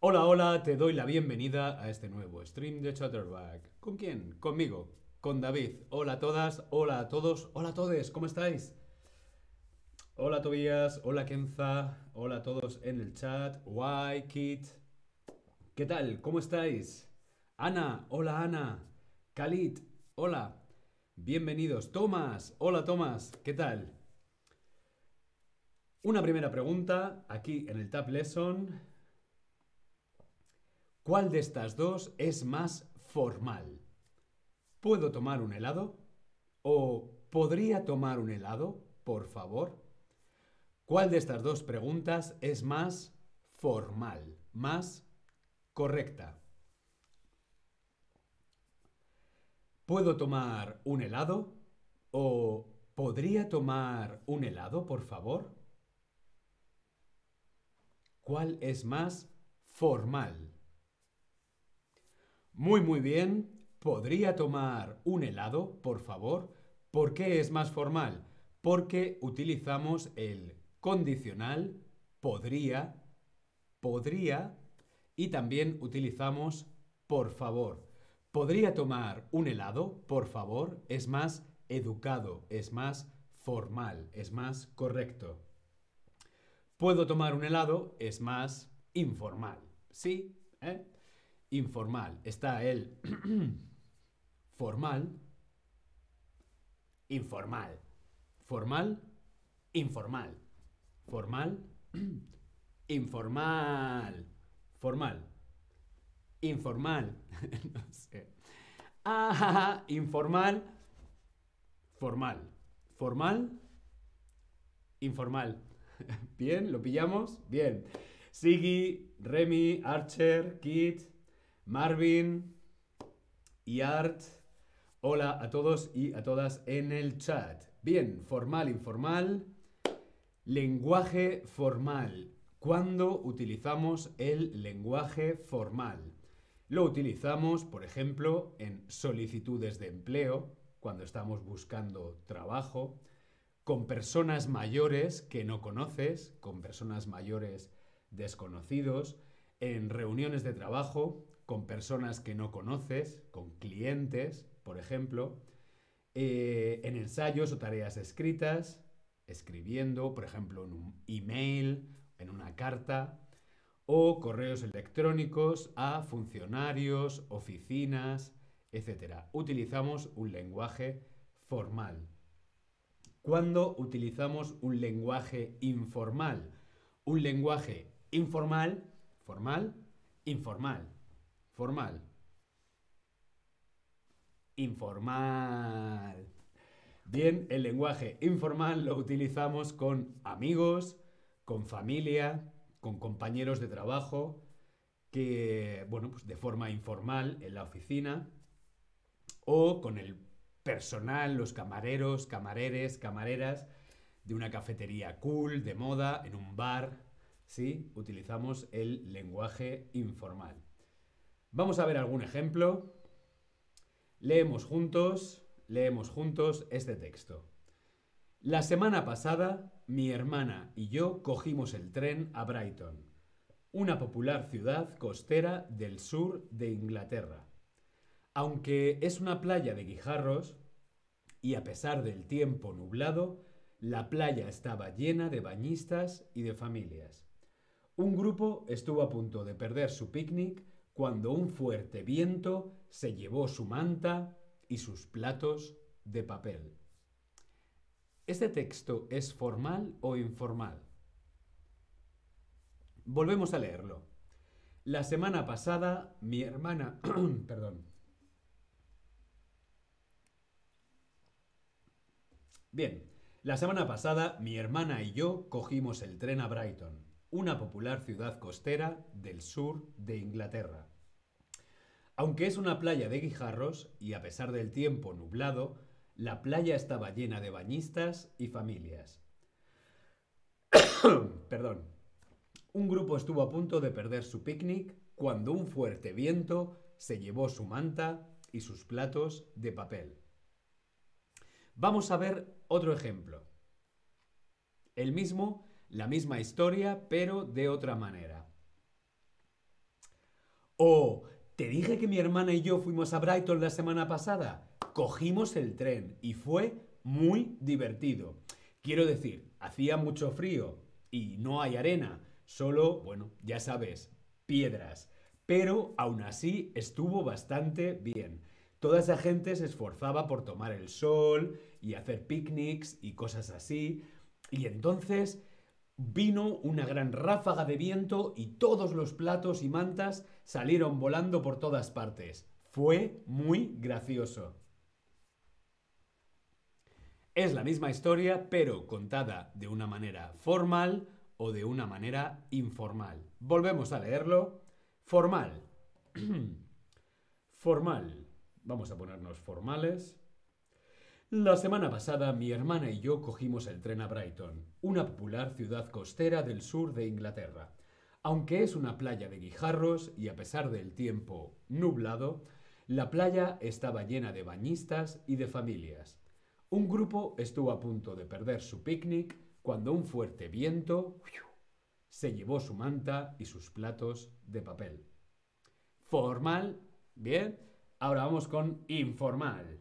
Hola, hola, te doy la bienvenida a este nuevo stream de Chatterback. ¿Con quién? Conmigo, con David. Hola a todas, hola a todos, hola a todos, ¿cómo estáis? Hola Tobías, hola Kenza, hola a todos en el chat. Why, Kit. ¿Qué tal? ¿Cómo estáis? Ana, hola Ana. Khalid, hola. Bienvenidos. Tomás, hola Tomás, ¿qué tal? Una primera pregunta aquí en el Tab Lesson. ¿Cuál de estas dos es más formal? ¿Puedo tomar un helado? ¿O podría tomar un helado, por favor? ¿Cuál de estas dos preguntas es más formal, más correcta? ¿Puedo tomar un helado? ¿O podría tomar un helado, por favor? ¿Cuál es más formal? Muy, muy bien. ¿Podría tomar un helado, por favor? ¿Por qué es más formal? Porque utilizamos el condicional podría, podría y también utilizamos por favor. ¿Podría tomar un helado, por favor? Es más educado, es más formal, es más correcto. ¿Puedo tomar un helado? Es más informal. ¿Sí? ¿Eh? informal. Está el formal, informal. Formal, informal. Formal, informal. Formal. Informal. no sé. Ah, informal. Formal. Formal. Informal. Bien, ¿lo pillamos? Bien. Siggy, Remy, Archer, Kit, Marvin y Art. Hola a todos y a todas en el chat. Bien, formal, informal. Lenguaje formal. ¿Cuándo utilizamos el lenguaje formal? Lo utilizamos, por ejemplo, en solicitudes de empleo, cuando estamos buscando trabajo, con personas mayores que no conoces, con personas mayores desconocidos, en reuniones de trabajo, con personas que no conoces, con clientes, por ejemplo, eh, en ensayos o tareas escritas, escribiendo, por ejemplo, en un email, en una carta, o correos electrónicos a funcionarios, oficinas, etc. Utilizamos un lenguaje formal. ¿Cuándo utilizamos un lenguaje informal? Un lenguaje informal, formal, informal. Formal. Informal. Bien, el lenguaje informal lo utilizamos con amigos, con familia, con compañeros de trabajo, que, bueno, pues de forma informal en la oficina, o con el personal, los camareros, camareres, camareras de una cafetería cool, de moda, en un bar, ¿sí? Utilizamos el lenguaje informal. Vamos a ver algún ejemplo. Leemos juntos, leemos juntos este texto. La semana pasada, mi hermana y yo cogimos el tren a Brighton, una popular ciudad costera del sur de Inglaterra. Aunque es una playa de guijarros, y a pesar del tiempo nublado, la playa estaba llena de bañistas y de familias. Un grupo estuvo a punto de perder su picnic cuando un fuerte viento se llevó su manta y sus platos de papel. ¿Este texto es formal o informal? Volvemos a leerlo. La semana pasada, mi hermana... perdón. Bien, la semana pasada mi hermana y yo cogimos el tren a Brighton una popular ciudad costera del sur de Inglaterra. Aunque es una playa de guijarros y a pesar del tiempo nublado, la playa estaba llena de bañistas y familias. Perdón. Un grupo estuvo a punto de perder su picnic cuando un fuerte viento se llevó su manta y sus platos de papel. Vamos a ver otro ejemplo. El mismo, la misma historia, pero de otra manera. O, ¿te dije que mi hermana y yo fuimos a Brighton la semana pasada? Cogimos el tren y fue muy divertido. Quiero decir, hacía mucho frío y no hay arena, solo, bueno, ya sabes, piedras. Pero aún así estuvo bastante bien. Toda esa gente se esforzaba por tomar el sol y hacer picnics y cosas así. Y entonces vino una gran ráfaga de viento y todos los platos y mantas salieron volando por todas partes. Fue muy gracioso. Es la misma historia, pero contada de una manera formal o de una manera informal. Volvemos a leerlo. Formal. formal. Vamos a ponernos formales. La semana pasada mi hermana y yo cogimos el tren a Brighton, una popular ciudad costera del sur de Inglaterra. Aunque es una playa de guijarros y a pesar del tiempo nublado, la playa estaba llena de bañistas y de familias. Un grupo estuvo a punto de perder su picnic cuando un fuerte viento se llevó su manta y sus platos de papel. Formal, bien, Ahora vamos con informal.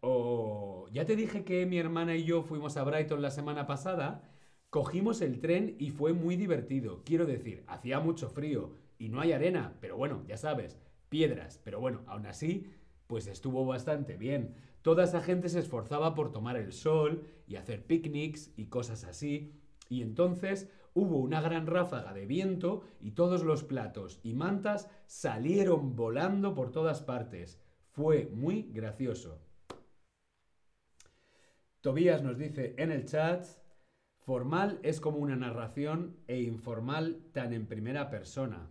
O ya te dije que mi hermana y yo fuimos a Brighton la semana pasada. Cogimos el tren y fue muy divertido. Quiero decir, hacía mucho frío y no hay arena, pero bueno, ya sabes, piedras. Pero bueno, aún así, pues estuvo bastante bien. Toda esa gente se esforzaba por tomar el sol y hacer picnics y cosas así. Y entonces hubo una gran ráfaga de viento y todos los platos y mantas salieron volando por todas partes. Fue muy gracioso. Tobías nos dice en el chat, formal es como una narración e informal tan en primera persona.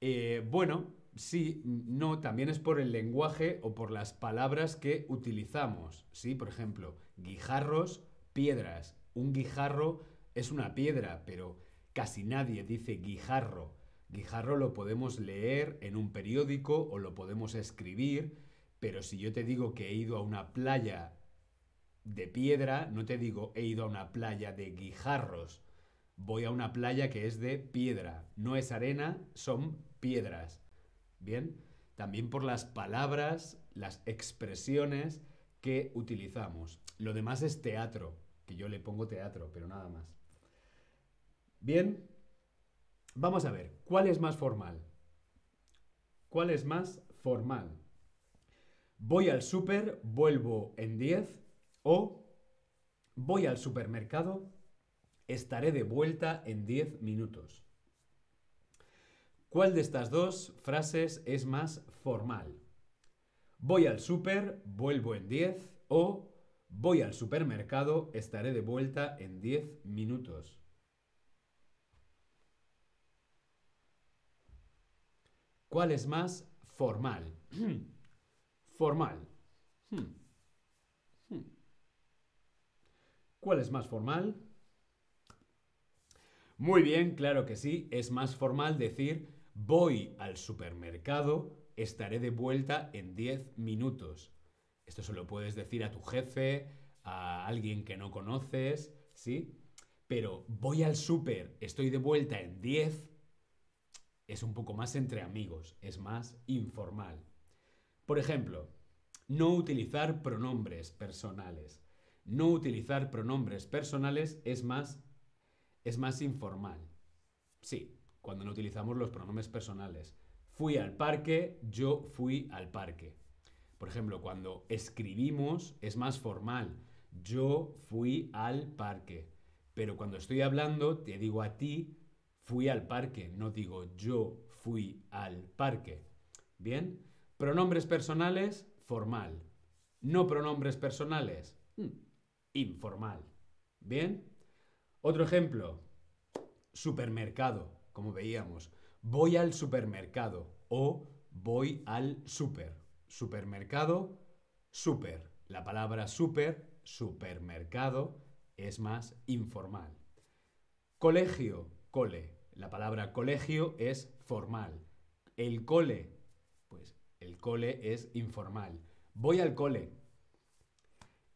Eh, bueno, sí, no, también es por el lenguaje o por las palabras que utilizamos. Sí, por ejemplo, guijarros, piedras. Un guijarro es una piedra, pero casi nadie dice guijarro. Guijarro lo podemos leer en un periódico o lo podemos escribir, pero si yo te digo que he ido a una playa de piedra, no te digo he ido a una playa de guijarros. Voy a una playa que es de piedra. No es arena, son piedras. Bien, también por las palabras, las expresiones que utilizamos. Lo demás es teatro, que yo le pongo teatro, pero nada más. Bien, vamos a ver, ¿cuál es más formal? ¿Cuál es más formal? Voy al súper, vuelvo en 10 o voy al supermercado, estaré de vuelta en 10 minutos. ¿Cuál de estas dos frases es más formal? Voy al súper, vuelvo en 10 o voy al supermercado, estaré de vuelta en 10 minutos. ¿Cuál es más formal? formal. ¿Cuál es más formal? Muy bien, claro que sí. Es más formal decir voy al supermercado, estaré de vuelta en 10 minutos. Esto se lo puedes decir a tu jefe, a alguien que no conoces, ¿sí? Pero voy al súper, estoy de vuelta en 10 es un poco más entre amigos, es más informal. Por ejemplo, no utilizar pronombres personales. No utilizar pronombres personales es más, es más informal. Sí, cuando no utilizamos los pronombres personales. Fui al parque, yo fui al parque. Por ejemplo, cuando escribimos es más formal. Yo fui al parque. Pero cuando estoy hablando, te digo a ti, fui al parque, no digo yo fui al parque. Bien, pronombres personales, formal. No pronombres personales, mm, informal. Bien, otro ejemplo, supermercado, como veíamos. Voy al supermercado o voy al super. Supermercado, super. La palabra super, supermercado, es más informal. Colegio, cole. La palabra colegio es formal. El cole, pues el cole es informal. Voy al cole.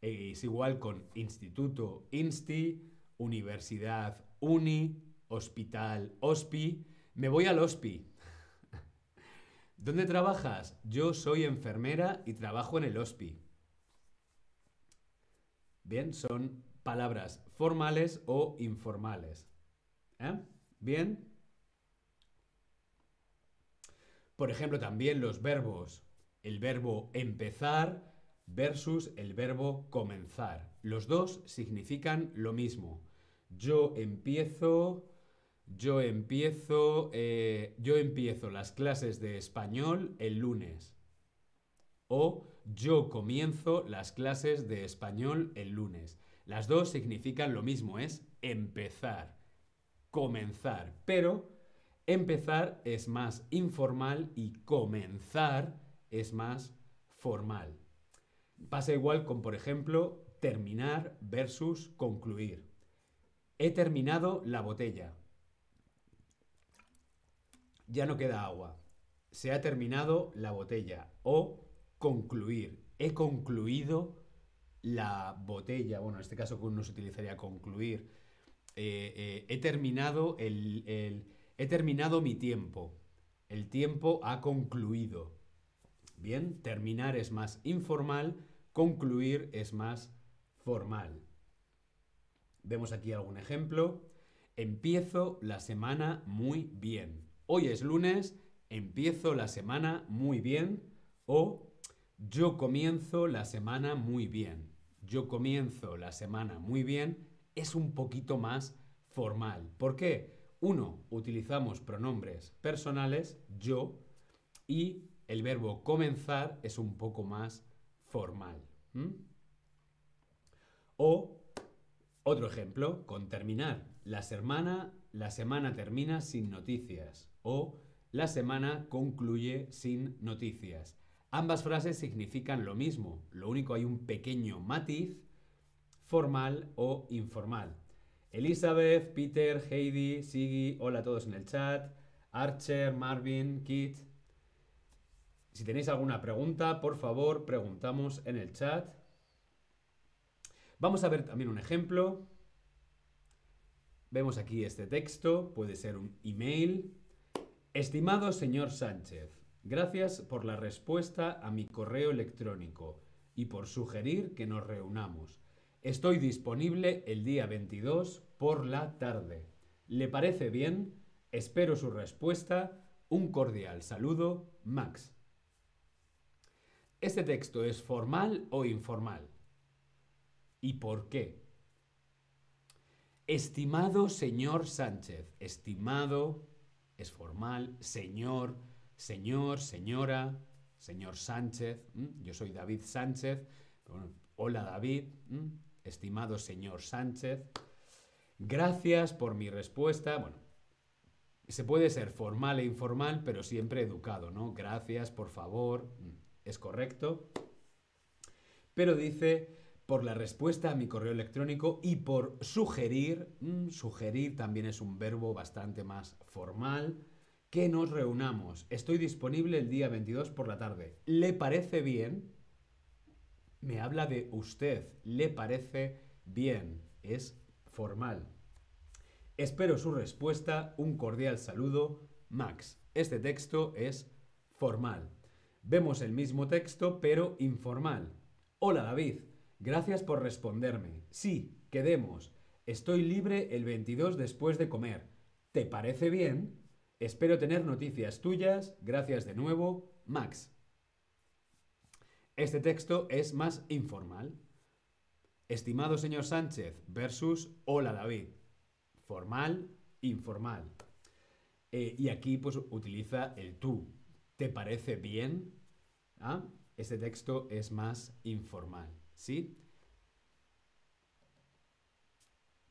Es igual con instituto, insti, universidad, uni, hospital, hospi. Me voy al hospi. ¿Dónde trabajas? Yo soy enfermera y trabajo en el hospi. Bien, son palabras formales o informales. ¿Eh? Bien. Por ejemplo, también los verbos. El verbo empezar versus el verbo comenzar. Los dos significan lo mismo. Yo empiezo, yo empiezo, eh, yo empiezo las clases de español el lunes. O yo comienzo las clases de español el lunes. Las dos significan lo mismo, es empezar, comenzar. Pero empezar es más informal y comenzar es más formal. Pasa igual con, por ejemplo, terminar versus concluir. He terminado la botella. Ya no queda agua. Se ha terminado la botella. O concluir. He concluido la botella. Bueno, en este caso uno se utilizaría concluir. Eh, eh, he terminado el, He terminado mi tiempo. El tiempo ha concluido. Bien, terminar es más informal, concluir es más formal. Vemos aquí algún ejemplo. Empiezo la semana muy bien. Hoy es lunes, empiezo la semana muy bien. O yo comienzo la semana muy bien. Yo comienzo la semana muy bien es un poquito más formal. ¿Por qué? Uno, utilizamos pronombres personales, yo, y el verbo comenzar es un poco más formal. O otro ejemplo, con terminar. La semana, la semana termina sin noticias. O la semana concluye sin noticias. Ambas frases significan lo mismo, lo único hay un pequeño matiz formal o informal. Elizabeth, Peter, Heidi, Siggy, hola a todos en el chat. Archer, Marvin, Kit. Si tenéis alguna pregunta, por favor, preguntamos en el chat. Vamos a ver también un ejemplo. Vemos aquí este texto, puede ser un email. Estimado señor Sánchez, gracias por la respuesta a mi correo electrónico y por sugerir que nos reunamos. Estoy disponible el día 22 por la tarde. ¿Le parece bien? Espero su respuesta. Un cordial saludo, Max. ¿Este texto es formal o informal? ¿Y por qué? Estimado señor Sánchez, estimado es formal, señor, señor, señora, señor Sánchez, yo soy David Sánchez, hola David, estimado señor Sánchez, gracias por mi respuesta. Bueno, se puede ser formal e informal, pero siempre educado, ¿no? Gracias, por favor, es correcto. Pero dice, por la respuesta a mi correo electrónico y por sugerir, mm, sugerir también es un verbo bastante más formal, que nos reunamos. Estoy disponible el día 22 por la tarde. ¿Le parece bien? me habla de usted, le parece bien, es formal. Espero su respuesta, un cordial saludo, Max. Este texto es formal. Vemos el mismo texto, pero informal. Hola David, gracias por responderme. Sí, quedemos. Estoy libre el 22 después de comer. ¿Te parece bien? Espero tener noticias tuyas. Gracias de nuevo, Max. Este texto es más informal. Estimado señor Sánchez versus Hola David. Formal, informal. Eh, y aquí pues utiliza el tú. ¿Te parece bien? ¿Ah? Este texto es más informal. ¿Sí?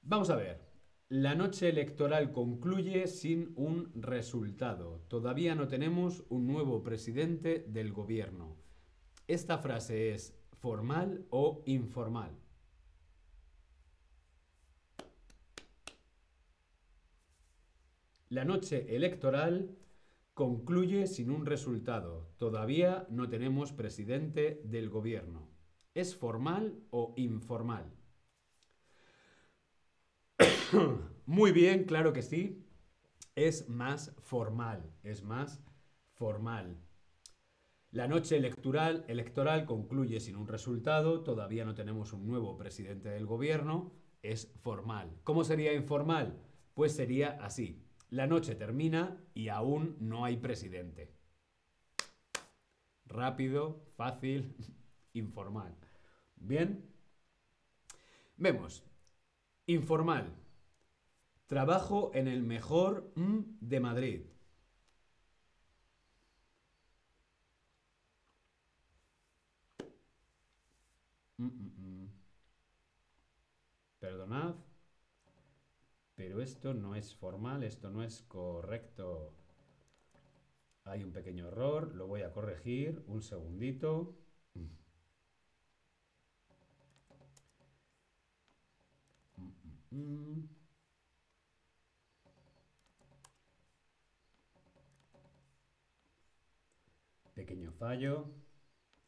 Vamos a ver. La noche electoral concluye sin un resultado. Todavía no tenemos un nuevo presidente del gobierno. ¿Esta frase es formal o informal? La noche electoral concluye sin un resultado. Todavía no tenemos presidente del gobierno. ¿Es formal o informal? Muy bien, claro que sí. Es más formal, es más formal. La noche electoral, electoral concluye sin un resultado, todavía no tenemos un nuevo presidente del gobierno, es formal. ¿Cómo sería informal? Pues sería así. La noche termina y aún no hay presidente. Rápido, fácil, informal. Bien. Vemos. Informal. Trabajo en el mejor de Madrid. Mm, mm, mm. Perdonad, pero esto no es formal, esto no es correcto. Hay un pequeño error, lo voy a corregir, un segundito. Pequeño fallo.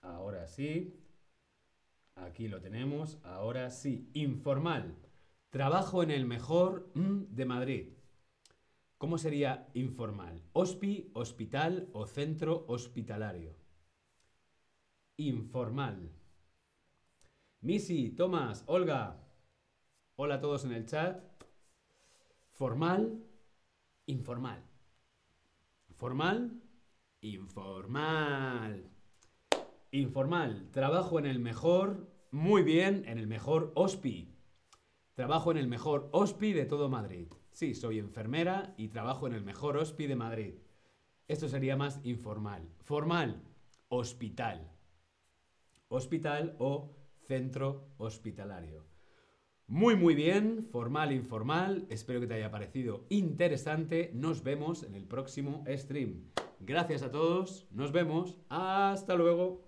Ahora sí. Aquí lo tenemos. Ahora sí. Informal. Trabajo en el mejor de Madrid. ¿Cómo sería informal? Hospi, hospital o centro hospitalario. Informal. Missy, Tomás, Olga. Hola a todos en el chat. Formal, informal. Formal, informal. Informal. Trabajo en el mejor, muy bien, en el mejor hospi. Trabajo en el mejor hospi de todo Madrid. Sí, soy enfermera y trabajo en el mejor hospi de Madrid. Esto sería más informal. Formal, hospital. Hospital o centro hospitalario. Muy, muy bien, formal, informal. Espero que te haya parecido interesante. Nos vemos en el próximo stream. Gracias a todos. Nos vemos. Hasta luego.